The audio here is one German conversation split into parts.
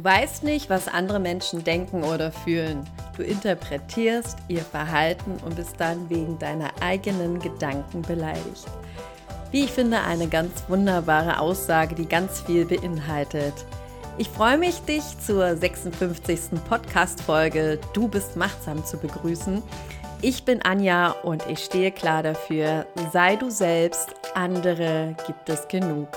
Du weißt nicht, was andere Menschen denken oder fühlen. Du interpretierst ihr Verhalten und bist dann wegen deiner eigenen Gedanken beleidigt. Wie ich finde, eine ganz wunderbare Aussage, die ganz viel beinhaltet. Ich freue mich, dich zur 56. Podcast-Folge Du bist machtsam zu begrüßen. Ich bin Anja und ich stehe klar dafür, sei du selbst, andere gibt es genug.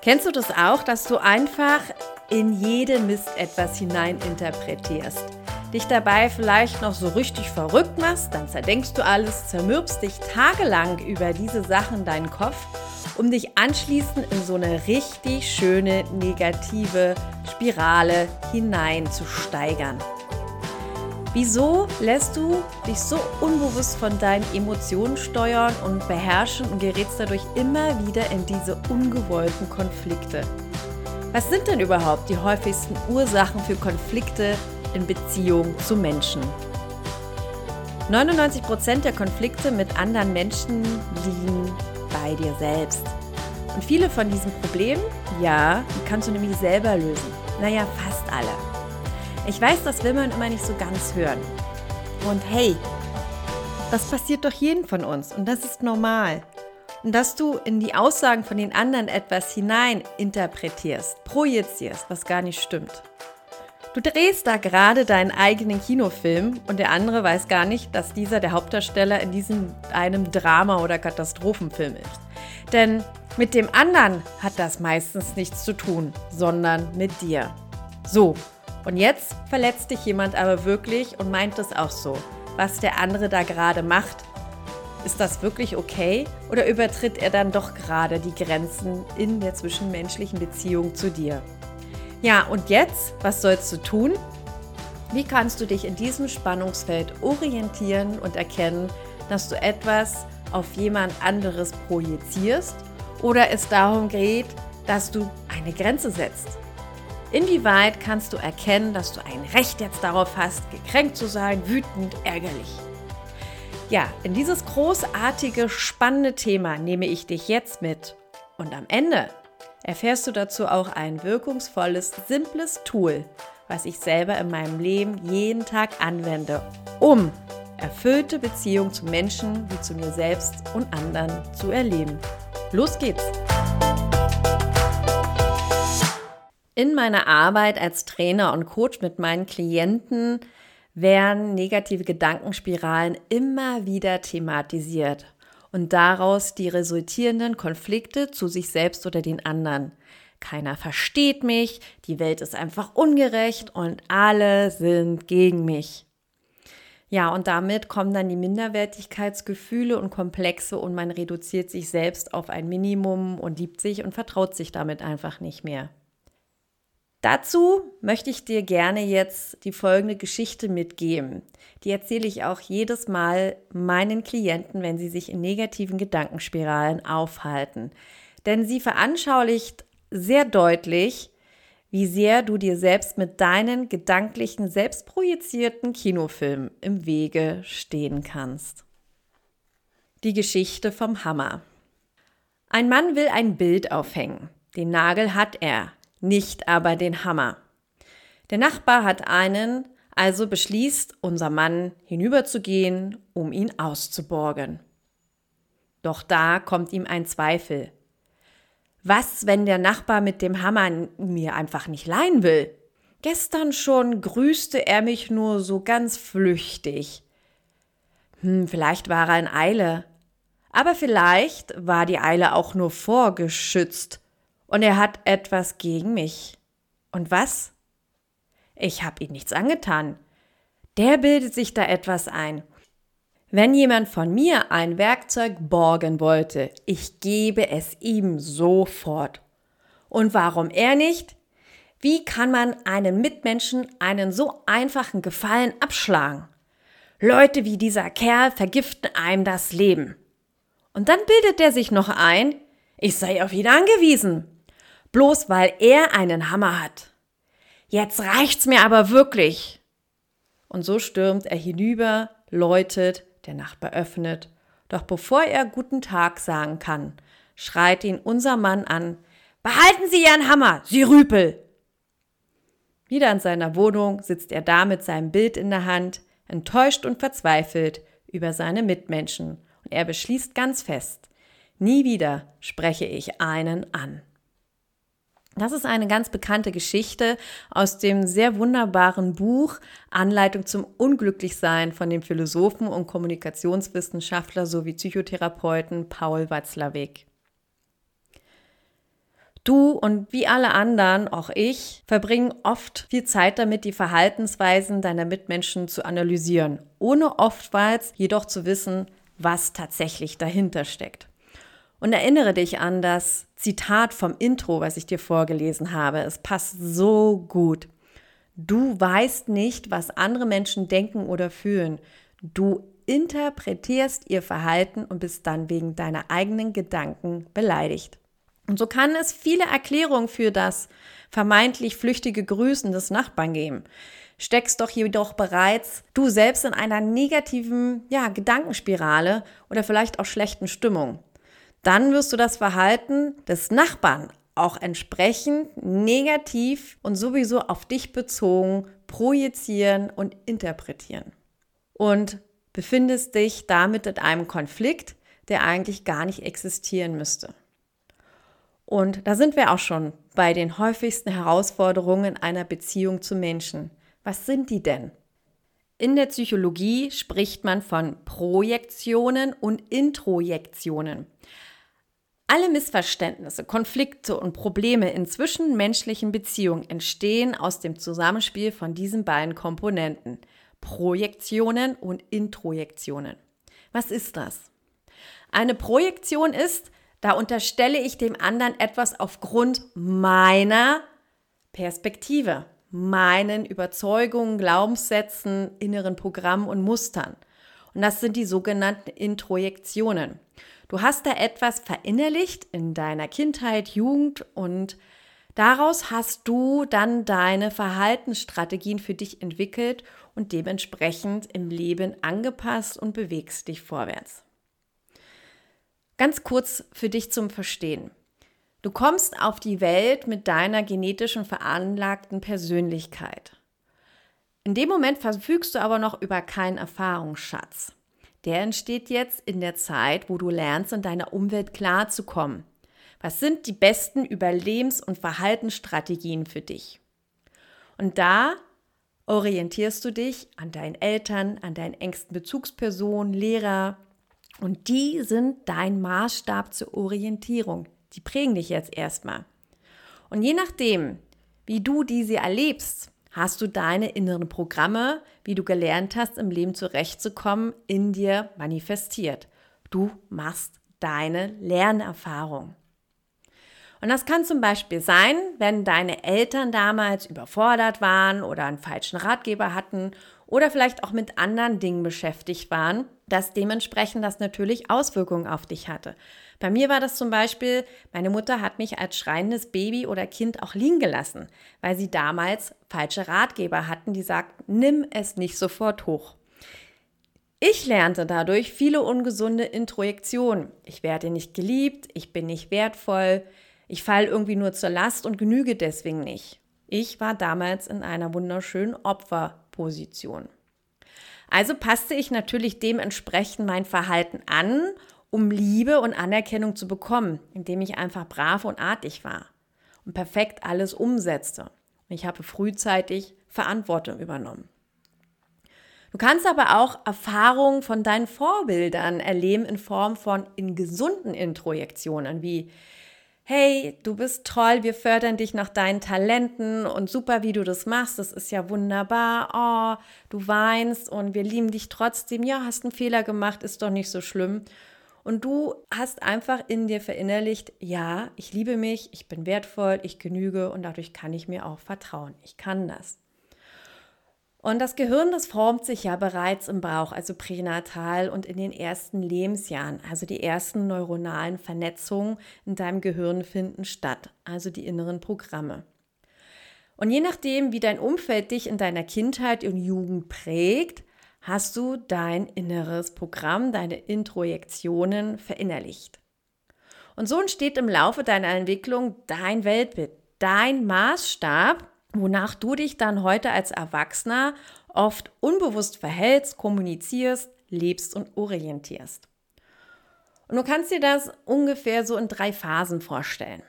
Kennst du das auch, dass du einfach in jede Mist etwas hineininterpretierst. Dich dabei vielleicht noch so richtig verrückt machst, dann zerdenkst du alles, zermürbst dich tagelang über diese Sachen deinen Kopf, um dich anschließend in so eine richtig schöne negative Spirale hineinzusteigern. Wieso lässt du dich so unbewusst von deinen Emotionen steuern und beherrschen und gerätst dadurch immer wieder in diese ungewollten Konflikte? Was sind denn überhaupt die häufigsten Ursachen für Konflikte in Beziehung zu Menschen? 99% der Konflikte mit anderen Menschen liegen bei dir selbst. Und viele von diesen Problemen, ja, die kannst du nämlich selber lösen. Naja, fast alle. Ich weiß, das will man immer nicht so ganz hören. Und hey, das passiert doch jeden von uns und das ist normal dass du in die Aussagen von den anderen etwas hinein interpretierst, projizierst, was gar nicht stimmt. Du drehst da gerade deinen eigenen Kinofilm und der andere weiß gar nicht, dass dieser der Hauptdarsteller in diesem einem Drama- oder Katastrophenfilm ist. Denn mit dem anderen hat das meistens nichts zu tun, sondern mit dir. So, und jetzt verletzt dich jemand aber wirklich und meint es auch so. Was der andere da gerade macht, ist das wirklich okay oder übertritt er dann doch gerade die Grenzen in der zwischenmenschlichen Beziehung zu dir? Ja, und jetzt, was sollst du tun? Wie kannst du dich in diesem Spannungsfeld orientieren und erkennen, dass du etwas auf jemand anderes projizierst oder es darum geht, dass du eine Grenze setzt? Inwieweit kannst du erkennen, dass du ein Recht jetzt darauf hast, gekränkt zu sein, wütend, ärgerlich? Ja, in dieses großartige, spannende Thema nehme ich dich jetzt mit. Und am Ende erfährst du dazu auch ein wirkungsvolles, simples Tool, was ich selber in meinem Leben jeden Tag anwende, um erfüllte Beziehungen zu Menschen wie zu mir selbst und anderen zu erleben. Los geht's! In meiner Arbeit als Trainer und Coach mit meinen Klienten werden negative Gedankenspiralen immer wieder thematisiert und daraus die resultierenden Konflikte zu sich selbst oder den anderen. Keiner versteht mich, die Welt ist einfach ungerecht und alle sind gegen mich. Ja, und damit kommen dann die Minderwertigkeitsgefühle und Komplexe und man reduziert sich selbst auf ein Minimum und liebt sich und vertraut sich damit einfach nicht mehr. Dazu möchte ich dir gerne jetzt die folgende Geschichte mitgeben. Die erzähle ich auch jedes Mal meinen Klienten, wenn sie sich in negativen Gedankenspiralen aufhalten. Denn sie veranschaulicht sehr deutlich, wie sehr du dir selbst mit deinen gedanklichen, selbstprojizierten Kinofilmen im Wege stehen kannst. Die Geschichte vom Hammer. Ein Mann will ein Bild aufhängen. Den Nagel hat er nicht aber den Hammer. Der Nachbar hat einen, also beschließt unser Mann hinüberzugehen, um ihn auszuborgen. Doch da kommt ihm ein Zweifel. Was, wenn der Nachbar mit dem Hammer mir einfach nicht leihen will? Gestern schon grüßte er mich nur so ganz flüchtig. Hm, vielleicht war er in Eile. Aber vielleicht war die Eile auch nur vorgeschützt und er hat etwas gegen mich. Und was? Ich habe ihm nichts angetan. Der bildet sich da etwas ein. Wenn jemand von mir ein Werkzeug borgen wollte, ich gebe es ihm sofort. Und warum er nicht? Wie kann man einem Mitmenschen einen so einfachen Gefallen abschlagen? Leute wie dieser Kerl vergiften einem das Leben. Und dann bildet er sich noch ein, ich sei auf ihn angewiesen bloß weil er einen Hammer hat. Jetzt reicht's mir aber wirklich. Und so stürmt er hinüber, läutet, der Nachbar öffnet. Doch bevor er guten Tag sagen kann, schreit ihn unser Mann an, behalten Sie Ihren Hammer, Sie Rüpel! Wieder in seiner Wohnung sitzt er da mit seinem Bild in der Hand, enttäuscht und verzweifelt über seine Mitmenschen. Und er beschließt ganz fest, nie wieder spreche ich einen an. Das ist eine ganz bekannte Geschichte aus dem sehr wunderbaren Buch Anleitung zum Unglücklichsein von dem Philosophen und Kommunikationswissenschaftler sowie Psychotherapeuten Paul Watzlawick. Du und wie alle anderen, auch ich, verbringen oft viel Zeit damit, die Verhaltensweisen deiner Mitmenschen zu analysieren, ohne oftmals jedoch zu wissen, was tatsächlich dahinter steckt. Und erinnere dich an das Zitat vom Intro, was ich dir vorgelesen habe. Es passt so gut. Du weißt nicht, was andere Menschen denken oder fühlen. Du interpretierst ihr Verhalten und bist dann wegen deiner eigenen Gedanken beleidigt. Und so kann es viele Erklärungen für das vermeintlich flüchtige Grüßen des Nachbarn geben. Steckst doch jedoch bereits du selbst in einer negativen ja, Gedankenspirale oder vielleicht auch schlechten Stimmung. Dann wirst du das Verhalten des Nachbarn auch entsprechend negativ und sowieso auf dich bezogen projizieren und interpretieren. Und befindest dich damit in einem Konflikt, der eigentlich gar nicht existieren müsste. Und da sind wir auch schon bei den häufigsten Herausforderungen einer Beziehung zu Menschen. Was sind die denn? In der Psychologie spricht man von Projektionen und Introjektionen. Alle Missverständnisse, Konflikte und Probleme in zwischenmenschlichen Beziehungen entstehen aus dem Zusammenspiel von diesen beiden Komponenten, Projektionen und Introjektionen. Was ist das? Eine Projektion ist, da unterstelle ich dem anderen etwas aufgrund meiner Perspektive, meinen Überzeugungen, Glaubenssätzen, inneren Programmen und Mustern. Und das sind die sogenannten Introjektionen. Du hast da etwas verinnerlicht in deiner Kindheit, Jugend und daraus hast du dann deine Verhaltensstrategien für dich entwickelt und dementsprechend im Leben angepasst und bewegst dich vorwärts. Ganz kurz für dich zum Verstehen. Du kommst auf die Welt mit deiner genetischen veranlagten Persönlichkeit. In dem Moment verfügst du aber noch über keinen Erfahrungsschatz. Der entsteht jetzt in der Zeit, wo du lernst, in deiner Umwelt klarzukommen. Was sind die besten Überlebens- und Verhaltensstrategien für dich? Und da orientierst du dich an deinen Eltern, an deinen engsten Bezugspersonen, Lehrer, und die sind dein Maßstab zur Orientierung. Die prägen dich jetzt erstmal. Und je nachdem, wie du diese erlebst, hast du deine inneren Programme, wie du gelernt hast, im Leben zurechtzukommen, in dir manifestiert. Du machst deine Lernerfahrung. Und das kann zum Beispiel sein, wenn deine Eltern damals überfordert waren oder einen falschen Ratgeber hatten oder vielleicht auch mit anderen Dingen beschäftigt waren, dass dementsprechend das natürlich Auswirkungen auf dich hatte. Bei mir war das zum Beispiel, meine Mutter hat mich als schreiendes Baby oder Kind auch liegen gelassen, weil sie damals falsche Ratgeber hatten, die sagten, nimm es nicht sofort hoch. Ich lernte dadurch viele ungesunde Introjektionen. Ich werde nicht geliebt, ich bin nicht wertvoll, ich falle irgendwie nur zur Last und genüge deswegen nicht. Ich war damals in einer wunderschönen Opferposition. Also passte ich natürlich dementsprechend mein Verhalten an, um Liebe und Anerkennung zu bekommen, indem ich einfach brav und artig war und perfekt alles umsetzte. Und ich habe frühzeitig Verantwortung übernommen. Du kannst aber auch Erfahrungen von deinen Vorbildern erleben in Form von in gesunden Introjektionen, wie hey, du bist toll, wir fördern dich nach deinen Talenten und super, wie du das machst, das ist ja wunderbar. Oh, du weinst und wir lieben dich trotzdem. Ja, hast einen Fehler gemacht, ist doch nicht so schlimm. Und du hast einfach in dir verinnerlicht, ja, ich liebe mich, ich bin wertvoll, ich genüge und dadurch kann ich mir auch vertrauen. Ich kann das. Und das Gehirn, das formt sich ja bereits im Bauch, also pränatal und in den ersten Lebensjahren. Also die ersten neuronalen Vernetzungen in deinem Gehirn finden statt, also die inneren Programme. Und je nachdem, wie dein Umfeld dich in deiner Kindheit und Jugend prägt, hast du dein inneres Programm, deine Introjektionen verinnerlicht. Und so entsteht im Laufe deiner Entwicklung dein Weltbild, dein Maßstab wonach du dich dann heute als Erwachsener oft unbewusst verhältst, kommunizierst, lebst und orientierst. Und du kannst dir das ungefähr so in drei Phasen vorstellen.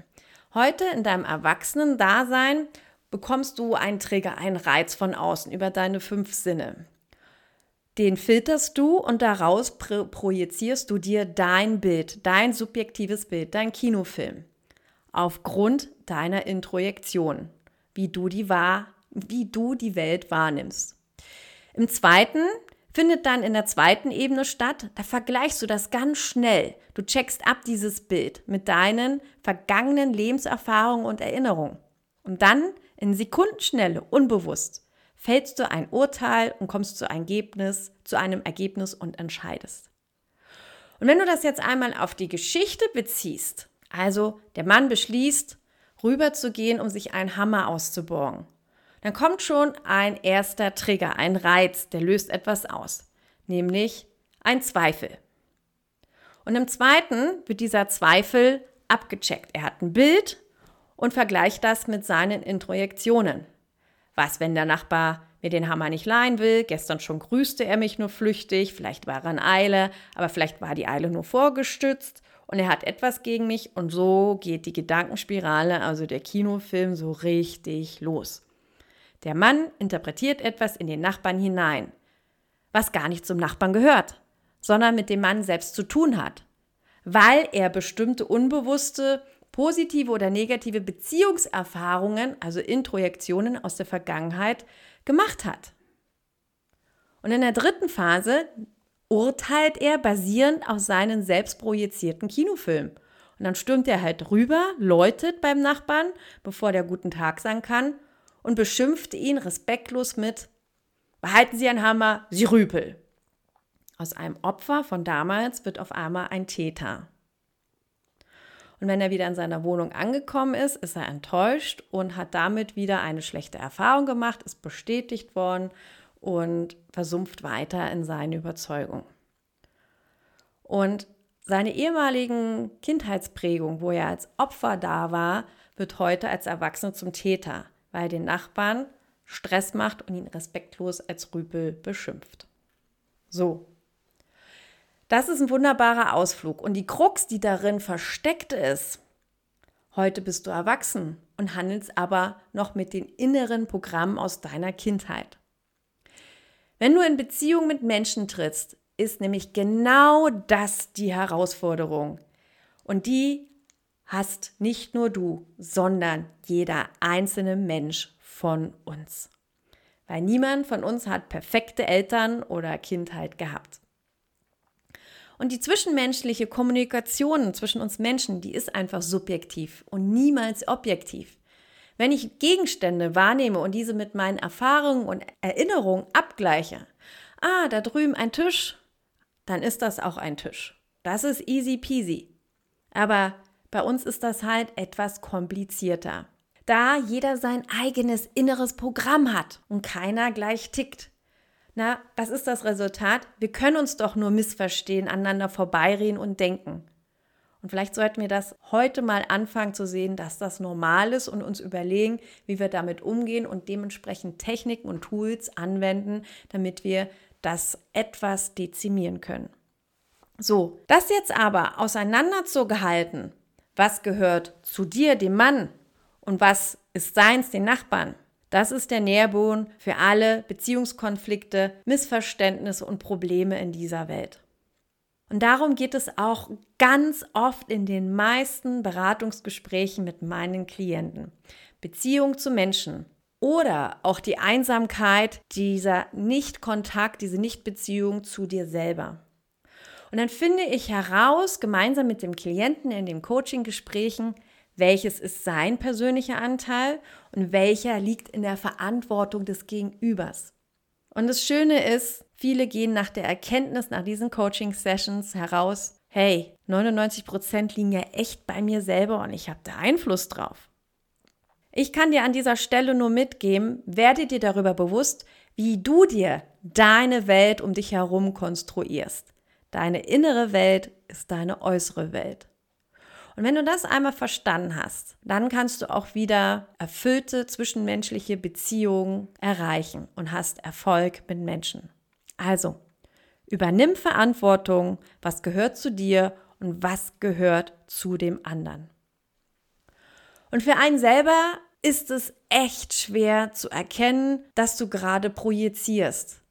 Heute in deinem Erwachsenen-Dasein bekommst du einen Trigger, einen Reiz von außen über deine fünf Sinne. Den filterst du und daraus projizierst du dir dein Bild, dein subjektives Bild, dein Kinofilm. Aufgrund deiner Introjektion, wie du die wahr, wie du die Welt wahrnimmst. Im zweiten findet dann in der zweiten Ebene statt. Da vergleichst du das ganz schnell. Du checkst ab dieses Bild mit deinen vergangenen Lebenserfahrungen und Erinnerungen. Und dann in Sekundenschnelle, unbewusst, fällst du ein Urteil und kommst zu, Ergebnis, zu einem Ergebnis und entscheidest. Und wenn du das jetzt einmal auf die Geschichte beziehst, also der Mann beschließt, rüberzugehen, um sich einen Hammer auszuborgen, dann kommt schon ein erster Trigger, ein Reiz, der löst etwas aus, nämlich ein Zweifel. Und im zweiten wird dieser Zweifel abgecheckt. Er hat ein Bild und vergleicht das mit seinen Introjektionen. Was, wenn der Nachbar mir den Hammer nicht leihen will? Gestern schon grüßte er mich nur flüchtig, vielleicht war er in Eile, aber vielleicht war die Eile nur vorgestützt und er hat etwas gegen mich und so geht die Gedankenspirale, also der Kinofilm, so richtig los. Der Mann interpretiert etwas in den Nachbarn hinein, was gar nicht zum Nachbarn gehört, sondern mit dem Mann selbst zu tun hat, weil er bestimmte unbewusste positive oder negative Beziehungserfahrungen, also Introjektionen aus der Vergangenheit, gemacht hat. Und in der dritten Phase urteilt er basierend auf seinen selbstprojizierten Kinofilm. Und dann stürmt er halt rüber, läutet beim Nachbarn, bevor der guten Tag sagen kann, und beschimpft ihn respektlos mit Behalten Sie einen Hammer, Sie Rüpel. Aus einem Opfer von damals wird auf einmal ein Täter. Und wenn er wieder in seiner Wohnung angekommen ist, ist er enttäuscht und hat damit wieder eine schlechte Erfahrung gemacht, ist bestätigt worden und versumpft weiter in seine Überzeugung. Und seine ehemaligen Kindheitsprägung, wo er als Opfer da war, wird heute als Erwachsener zum Täter, weil er den Nachbarn Stress macht und ihn respektlos als Rüpel beschimpft. So, das ist ein wunderbarer Ausflug. Und die Krux, die darin versteckt ist, heute bist du erwachsen und handelst aber noch mit den inneren Programmen aus deiner Kindheit. Wenn du in Beziehung mit Menschen trittst, ist nämlich genau das die Herausforderung. Und die hast nicht nur du, sondern jeder einzelne Mensch von uns. Weil niemand von uns hat perfekte Eltern oder Kindheit gehabt. Und die zwischenmenschliche Kommunikation zwischen uns Menschen, die ist einfach subjektiv und niemals objektiv. Wenn ich Gegenstände wahrnehme und diese mit meinen Erfahrungen und Erinnerungen abgleiche, ah, da drüben ein Tisch, dann ist das auch ein Tisch. Das ist easy peasy. Aber bei uns ist das halt etwas komplizierter. Da jeder sein eigenes inneres Programm hat und keiner gleich tickt. Na, was ist das Resultat? Wir können uns doch nur missverstehen, aneinander vorbeireden und denken. Und vielleicht sollten wir das heute mal anfangen zu sehen, dass das normal ist und uns überlegen, wie wir damit umgehen und dementsprechend Techniken und Tools anwenden, damit wir das etwas dezimieren können. So, das jetzt aber auseinanderzugehalten, was gehört zu dir, dem Mann, und was ist seins, den Nachbarn, das ist der Nährboden für alle Beziehungskonflikte, Missverständnisse und Probleme in dieser Welt. Und darum geht es auch ganz oft in den meisten Beratungsgesprächen mit meinen Klienten. Beziehung zu Menschen oder auch die Einsamkeit, dieser Nicht-Kontakt, diese Nicht-Beziehung zu dir selber. Und dann finde ich heraus, gemeinsam mit dem Klienten in den Coaching-Gesprächen, welches ist sein persönlicher Anteil und welcher liegt in der Verantwortung des Gegenübers. Und das Schöne ist, viele gehen nach der Erkenntnis, nach diesen Coaching-Sessions heraus, hey, 99 Prozent liegen ja echt bei mir selber und ich habe da Einfluss drauf. Ich kann dir an dieser Stelle nur mitgeben, werde dir darüber bewusst, wie du dir deine Welt um dich herum konstruierst. Deine innere Welt ist deine äußere Welt. Und wenn du das einmal verstanden hast, dann kannst du auch wieder erfüllte zwischenmenschliche Beziehungen erreichen und hast Erfolg mit Menschen. Also, übernimm Verantwortung, was gehört zu dir und was gehört zu dem anderen. Und für einen selber ist es echt schwer zu erkennen, dass du gerade projizierst,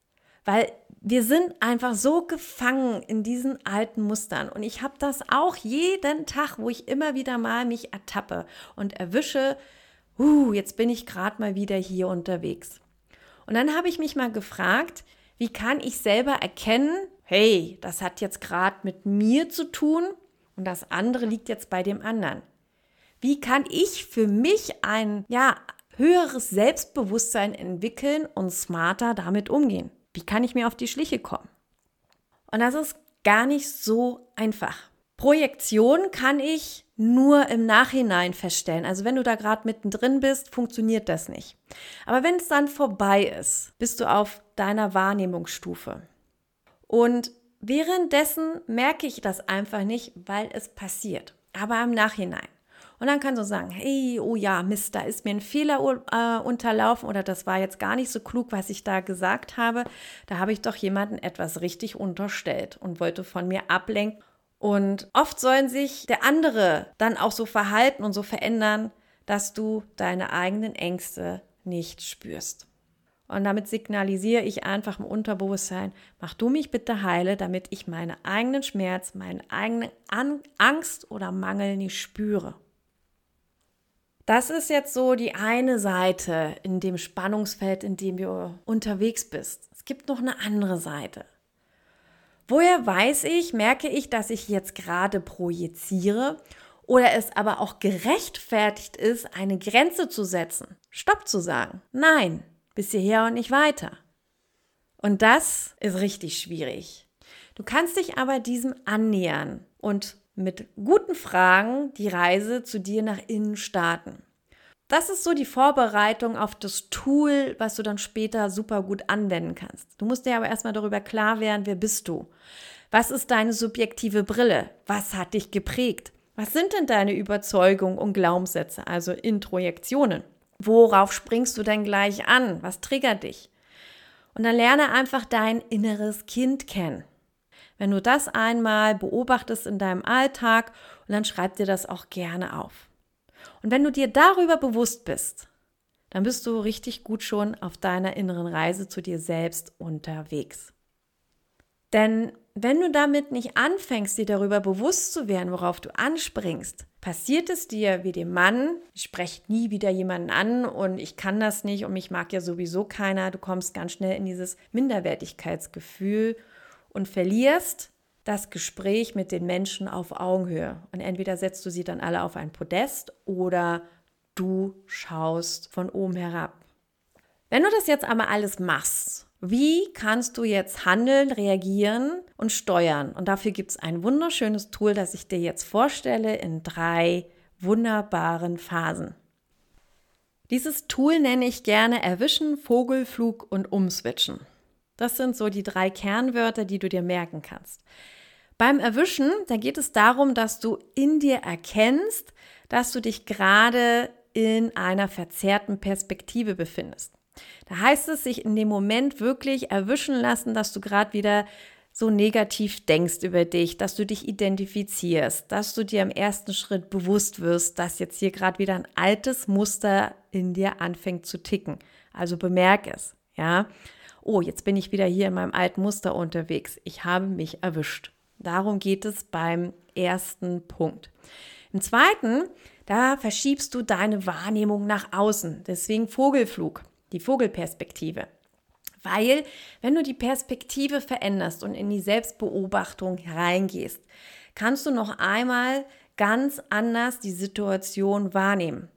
weil wir sind einfach so gefangen in diesen alten Mustern. Und ich habe das auch jeden Tag, wo ich immer wieder mal mich ertappe und erwische, uh, jetzt bin ich gerade mal wieder hier unterwegs. Und dann habe ich mich mal gefragt, wie kann ich selber erkennen, hey, das hat jetzt gerade mit mir zu tun und das andere liegt jetzt bei dem anderen. Wie kann ich für mich ein ja, höheres Selbstbewusstsein entwickeln und smarter damit umgehen? Wie kann ich mir auf die Schliche kommen? Und das ist gar nicht so einfach. Projektion kann ich nur im Nachhinein feststellen. Also wenn du da gerade mittendrin bist, funktioniert das nicht. Aber wenn es dann vorbei ist, bist du auf deiner Wahrnehmungsstufe. Und währenddessen merke ich das einfach nicht, weil es passiert. Aber im Nachhinein. Und dann kannst du sagen, hey, oh ja, Mist, da ist mir ein Fehler äh, unterlaufen oder das war jetzt gar nicht so klug, was ich da gesagt habe. Da habe ich doch jemanden etwas richtig unterstellt und wollte von mir ablenken. Und oft sollen sich der andere dann auch so verhalten und so verändern, dass du deine eigenen Ängste nicht spürst. Und damit signalisiere ich einfach im Unterbewusstsein, mach du mich bitte heile, damit ich meinen eigenen Schmerz, meine eigene Angst oder Mangel nicht spüre. Das ist jetzt so die eine Seite in dem Spannungsfeld, in dem du unterwegs bist. Es gibt noch eine andere Seite. Woher weiß ich, merke ich, dass ich jetzt gerade projiziere oder es aber auch gerechtfertigt ist, eine Grenze zu setzen, Stopp zu sagen, nein, bis hierher und nicht weiter. Und das ist richtig schwierig. Du kannst dich aber diesem annähern und mit guten Fragen die Reise zu dir nach innen starten. Das ist so die Vorbereitung auf das Tool, was du dann später super gut anwenden kannst. Du musst dir aber erstmal darüber klar werden, wer bist du? Was ist deine subjektive Brille? Was hat dich geprägt? Was sind denn deine Überzeugungen und Glaubenssätze, also Introjektionen? Worauf springst du denn gleich an? Was triggert dich? Und dann lerne einfach dein inneres Kind kennen. Wenn du das einmal beobachtest in deinem Alltag und dann schreib dir das auch gerne auf. Und wenn du dir darüber bewusst bist, dann bist du richtig gut schon auf deiner inneren Reise zu dir selbst unterwegs. Denn wenn du damit nicht anfängst, dir darüber bewusst zu werden, worauf du anspringst, passiert es dir wie dem Mann, ich spreche nie wieder jemanden an und ich kann das nicht und mich mag ja sowieso keiner, du kommst ganz schnell in dieses Minderwertigkeitsgefühl und verlierst das Gespräch mit den Menschen auf Augenhöhe. Und entweder setzt du sie dann alle auf ein Podest oder du schaust von oben herab. Wenn du das jetzt aber alles machst, wie kannst du jetzt handeln, reagieren und steuern? Und dafür gibt es ein wunderschönes Tool, das ich dir jetzt vorstelle in drei wunderbaren Phasen. Dieses Tool nenne ich gerne Erwischen, Vogelflug und Umswitchen. Das sind so die drei Kernwörter, die du dir merken kannst. Beim Erwischen, da geht es darum, dass du in dir erkennst, dass du dich gerade in einer verzerrten Perspektive befindest. Da heißt es, sich in dem Moment wirklich erwischen lassen, dass du gerade wieder so negativ denkst über dich, dass du dich identifizierst, dass du dir im ersten Schritt bewusst wirst, dass jetzt hier gerade wieder ein altes Muster in dir anfängt zu ticken. Also bemerk es, ja oh, jetzt bin ich wieder hier in meinem alten Muster unterwegs. Ich habe mich erwischt. Darum geht es beim ersten Punkt. Im zweiten, da verschiebst du deine Wahrnehmung nach außen. Deswegen Vogelflug, die Vogelperspektive. Weil, wenn du die Perspektive veränderst und in die Selbstbeobachtung reingehst, kannst du noch einmal ganz anders die Situation wahrnehmen.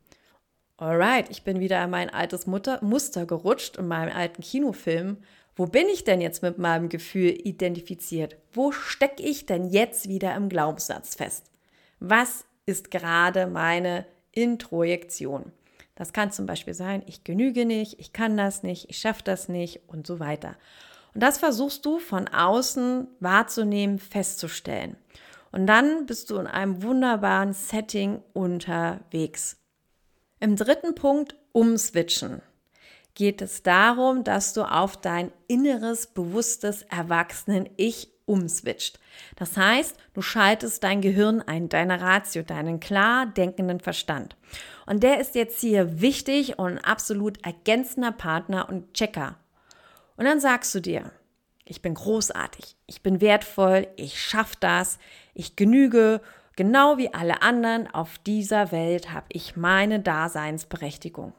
Alright, ich bin wieder in mein altes Mutter Muster gerutscht in meinem alten Kinofilm. Wo bin ich denn jetzt mit meinem Gefühl identifiziert? Wo stecke ich denn jetzt wieder im Glaubenssatz fest? Was ist gerade meine Introjektion? Das kann zum Beispiel sein, ich genüge nicht, ich kann das nicht, ich schaffe das nicht und so weiter. Und das versuchst du von außen wahrzunehmen, festzustellen. Und dann bist du in einem wunderbaren Setting unterwegs. Im dritten Punkt umswitchen geht es darum, dass du auf dein inneres, bewusstes Erwachsenen-Ich umswitcht. Das heißt, du schaltest dein Gehirn ein, deine Ratio, deinen klar denkenden Verstand. Und der ist jetzt hier wichtig und absolut ergänzender Partner und Checker. Und dann sagst du dir, ich bin großartig, ich bin wertvoll, ich schaffe das, ich genüge, genau wie alle anderen auf dieser Welt habe ich meine Daseinsberechtigung.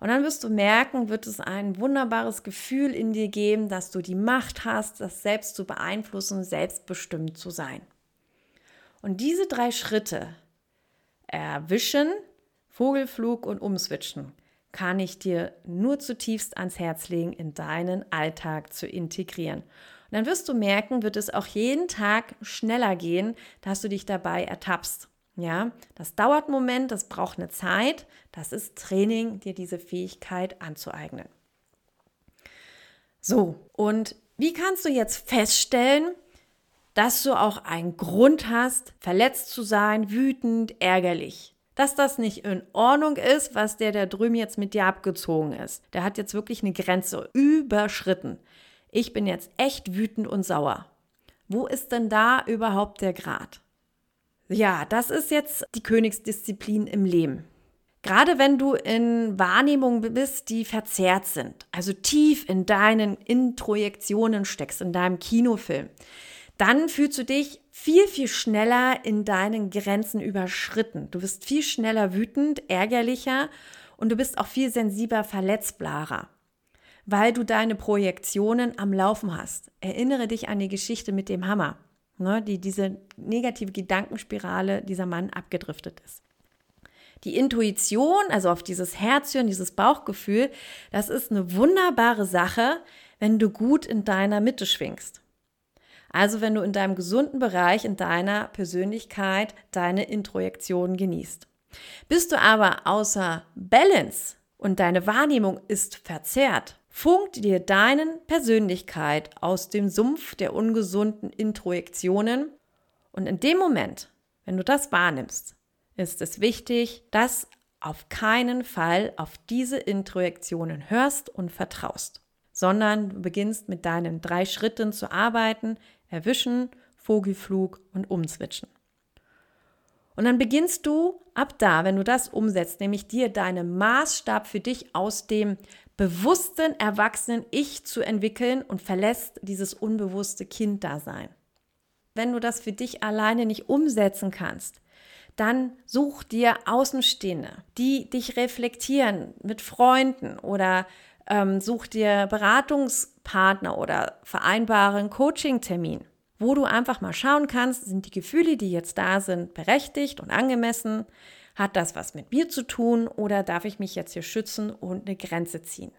Und dann wirst du merken, wird es ein wunderbares Gefühl in dir geben, dass du die Macht hast, das selbst zu beeinflussen, selbstbestimmt zu sein. Und diese drei Schritte, erwischen, Vogelflug und umswitchen, kann ich dir nur zutiefst ans Herz legen, in deinen Alltag zu integrieren. Und dann wirst du merken, wird es auch jeden Tag schneller gehen, dass du dich dabei ertappst. Ja, das dauert einen Moment, das braucht eine Zeit. Das ist Training, dir diese Fähigkeit anzueignen. So, und wie kannst du jetzt feststellen, dass du auch einen Grund hast, verletzt zu sein, wütend, ärgerlich? Dass das nicht in Ordnung ist, was der da drüben jetzt mit dir abgezogen ist. Der hat jetzt wirklich eine Grenze überschritten. Ich bin jetzt echt wütend und sauer. Wo ist denn da überhaupt der Grad? Ja, das ist jetzt die Königsdisziplin im Leben. Gerade wenn du in Wahrnehmungen bist, die verzerrt sind, also tief in deinen Introjektionen steckst, in deinem Kinofilm, dann fühlst du dich viel, viel schneller in deinen Grenzen überschritten. Du bist viel schneller wütend, ärgerlicher und du bist auch viel sensibler, verletzbarer, weil du deine Projektionen am Laufen hast. Erinnere dich an die Geschichte mit dem Hammer ne, die diese negative Gedankenspirale dieser Mann abgedriftet ist. Die Intuition, also auf dieses Herzchen, dieses Bauchgefühl, das ist eine wunderbare Sache, wenn du gut in deiner Mitte schwingst. Also wenn du in deinem gesunden Bereich, in deiner Persönlichkeit deine Introjektion genießt. Bist du aber außer Balance und deine Wahrnehmung ist verzerrt, funkt dir deinen Persönlichkeit aus dem Sumpf der ungesunden Introjektionen und in dem Moment, wenn du das wahrnimmst, ist es wichtig, dass auf keinen Fall auf diese Introjektionen hörst und vertraust, sondern du beginnst mit deinen drei Schritten zu arbeiten, erwischen, Vogelflug und umswitchen. Und dann beginnst du ab da, wenn du das umsetzt, nämlich dir deinen Maßstab für dich aus dem bewussten, erwachsenen Ich zu entwickeln und verlässt dieses unbewusste Kinddasein. Wenn du das für dich alleine nicht umsetzen kannst, dann such dir Außenstehende, die dich reflektieren mit Freunden oder ähm, such dir Beratungspartner oder vereinbaren Coaching-Termin, wo du einfach mal schauen kannst, sind die Gefühle, die jetzt da sind, berechtigt und angemessen? Hat das was mit mir zu tun oder darf ich mich jetzt hier schützen und eine Grenze ziehen?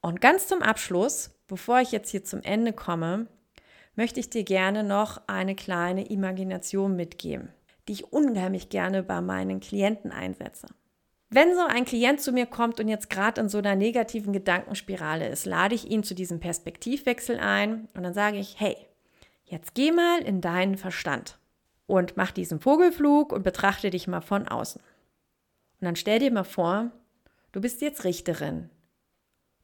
Und ganz zum Abschluss, bevor ich jetzt hier zum Ende komme, möchte ich dir gerne noch eine kleine Imagination mitgeben, die ich unheimlich gerne bei meinen Klienten einsetze. Wenn so ein Klient zu mir kommt und jetzt gerade in so einer negativen Gedankenspirale ist, lade ich ihn zu diesem Perspektivwechsel ein und dann sage ich, hey, jetzt geh mal in deinen Verstand und mach diesen Vogelflug und betrachte dich mal von außen. Und dann stell dir mal vor, du bist jetzt Richterin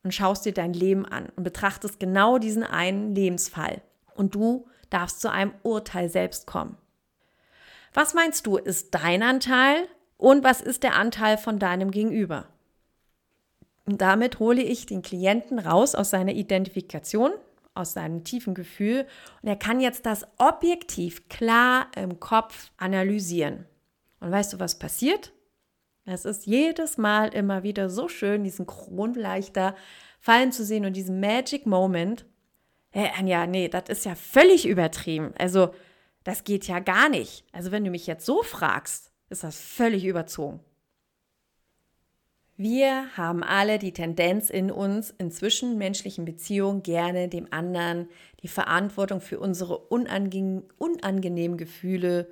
und schaust dir dein Leben an und betrachtest genau diesen einen Lebensfall. Und du darfst zu einem Urteil selbst kommen. Was meinst du, ist dein Anteil und was ist der Anteil von deinem Gegenüber? Und damit hole ich den Klienten raus aus seiner Identifikation aus seinem tiefen Gefühl und er kann jetzt das objektiv klar im Kopf analysieren. Und weißt du, was passiert? Es ist jedes Mal immer wieder so schön, diesen Kronleichter fallen zu sehen und diesen Magic Moment. Hey, Anja, nee, das ist ja völlig übertrieben. Also, das geht ja gar nicht. Also, wenn du mich jetzt so fragst, ist das völlig überzogen. Wir haben alle die Tendenz in uns, in zwischenmenschlichen Beziehungen gerne dem anderen die Verantwortung für unsere unange unangenehmen Gefühle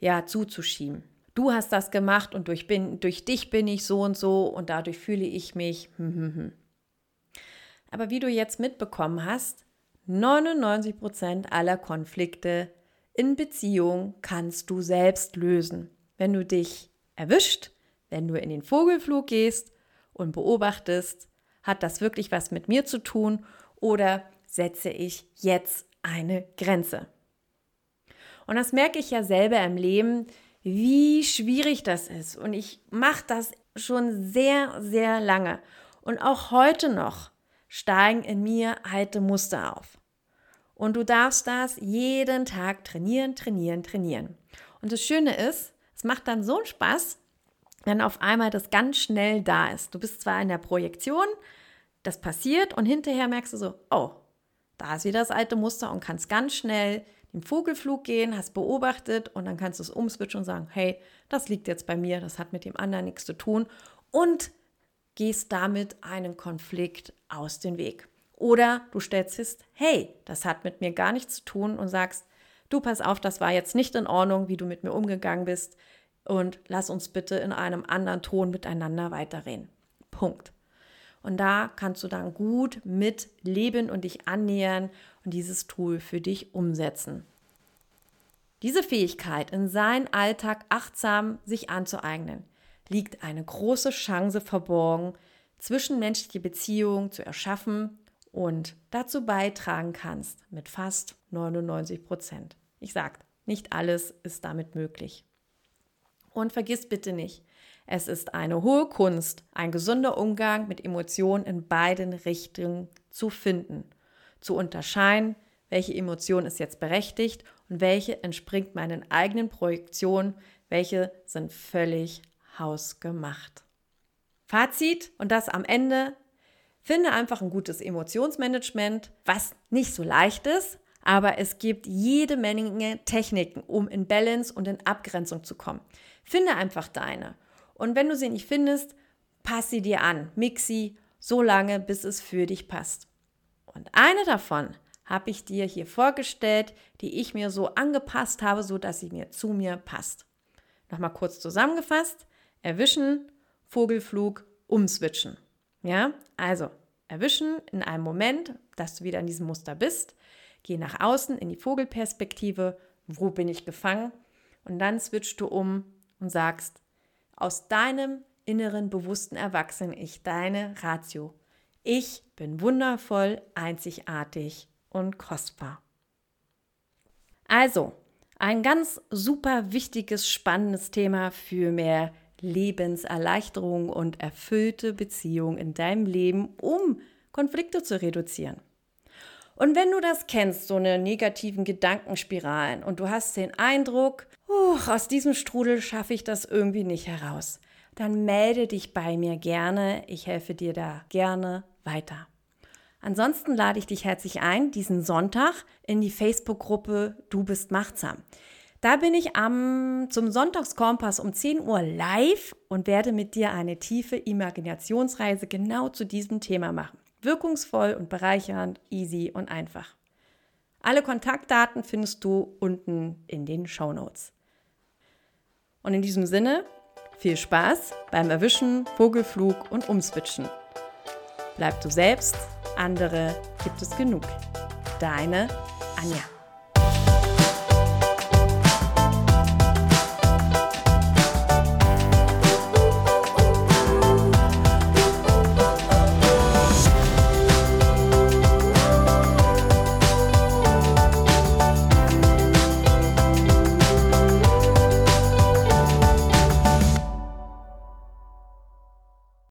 ja, zuzuschieben. Du hast das gemacht und durch, bin, durch dich bin ich so und so und dadurch fühle ich mich. Hm, hm, hm. Aber wie du jetzt mitbekommen hast, 99% aller Konflikte in Beziehung kannst du selbst lösen. Wenn du dich erwischt, wenn du in den Vogelflug gehst und beobachtest, hat das wirklich was mit mir zu tun oder setze ich jetzt eine Grenze? Und das merke ich ja selber im Leben, wie schwierig das ist. Und ich mache das schon sehr, sehr lange. Und auch heute noch steigen in mir alte Muster auf. Und du darfst das jeden Tag trainieren, trainieren, trainieren. Und das Schöne ist, es macht dann so einen Spaß, wenn auf einmal das ganz schnell da ist. Du bist zwar in der Projektion, das passiert und hinterher merkst du so, oh, da ist wieder das alte Muster und kannst ganz schnell den Vogelflug gehen, hast beobachtet und dann kannst du es umswitchen und sagen, hey, das liegt jetzt bei mir, das hat mit dem anderen nichts zu tun und gehst damit einen Konflikt aus dem Weg. Oder du stellst fest, hey, das hat mit mir gar nichts zu tun und sagst, du pass auf, das war jetzt nicht in Ordnung, wie du mit mir umgegangen bist und lass uns bitte in einem anderen Ton miteinander weiterreden. Punkt. Und da kannst du dann gut mit leben und dich annähern und dieses Tool für dich umsetzen. Diese Fähigkeit, in seinen Alltag achtsam sich anzueignen, liegt eine große Chance verborgen, zwischenmenschliche Beziehungen zu erschaffen und dazu beitragen kannst mit fast 99 Prozent. Ich sage, nicht alles ist damit möglich. Und vergiss bitte nicht, es ist eine hohe Kunst, ein gesunder Umgang mit Emotionen in beiden Richtungen zu finden, zu unterscheiden, welche Emotion ist jetzt berechtigt und welche entspringt meinen eigenen Projektionen, welche sind völlig hausgemacht. Fazit und das am Ende. Finde einfach ein gutes Emotionsmanagement, was nicht so leicht ist, aber es gibt jede Menge Techniken, um in Balance und in Abgrenzung zu kommen. Finde einfach deine. Und wenn du sie nicht findest, pass sie dir an, mix sie so lange, bis es für dich passt. Und eine davon habe ich dir hier vorgestellt, die ich mir so angepasst habe, so dass sie mir zu mir passt. Nochmal kurz zusammengefasst: Erwischen, Vogelflug, umswitchen. Ja, also erwischen in einem Moment, dass du wieder in diesem Muster bist. Geh nach außen in die Vogelperspektive. Wo bin ich gefangen? Und dann switchst du um und sagst, aus deinem inneren bewussten Erwachsenen-Ich, deine Ratio. Ich bin wundervoll, einzigartig und kostbar. Also, ein ganz super wichtiges, spannendes Thema für mehr Lebenserleichterung und erfüllte Beziehung in deinem Leben, um Konflikte zu reduzieren. Und wenn du das kennst, so eine negativen Gedankenspiralen, und du hast den Eindruck, uh, aus diesem Strudel schaffe ich das irgendwie nicht heraus, dann melde dich bei mir gerne. Ich helfe dir da gerne weiter. Ansonsten lade ich dich herzlich ein, diesen Sonntag in die Facebook-Gruppe Du bist machtsam. Da bin ich am, zum Sonntagskompass um 10 Uhr live und werde mit dir eine tiefe Imaginationsreise genau zu diesem Thema machen. Wirkungsvoll und bereichernd, easy und einfach. Alle Kontaktdaten findest du unten in den Show Notes. Und in diesem Sinne, viel Spaß beim Erwischen, Vogelflug und Umswitchen. Bleib du selbst, andere gibt es genug. Deine Anja.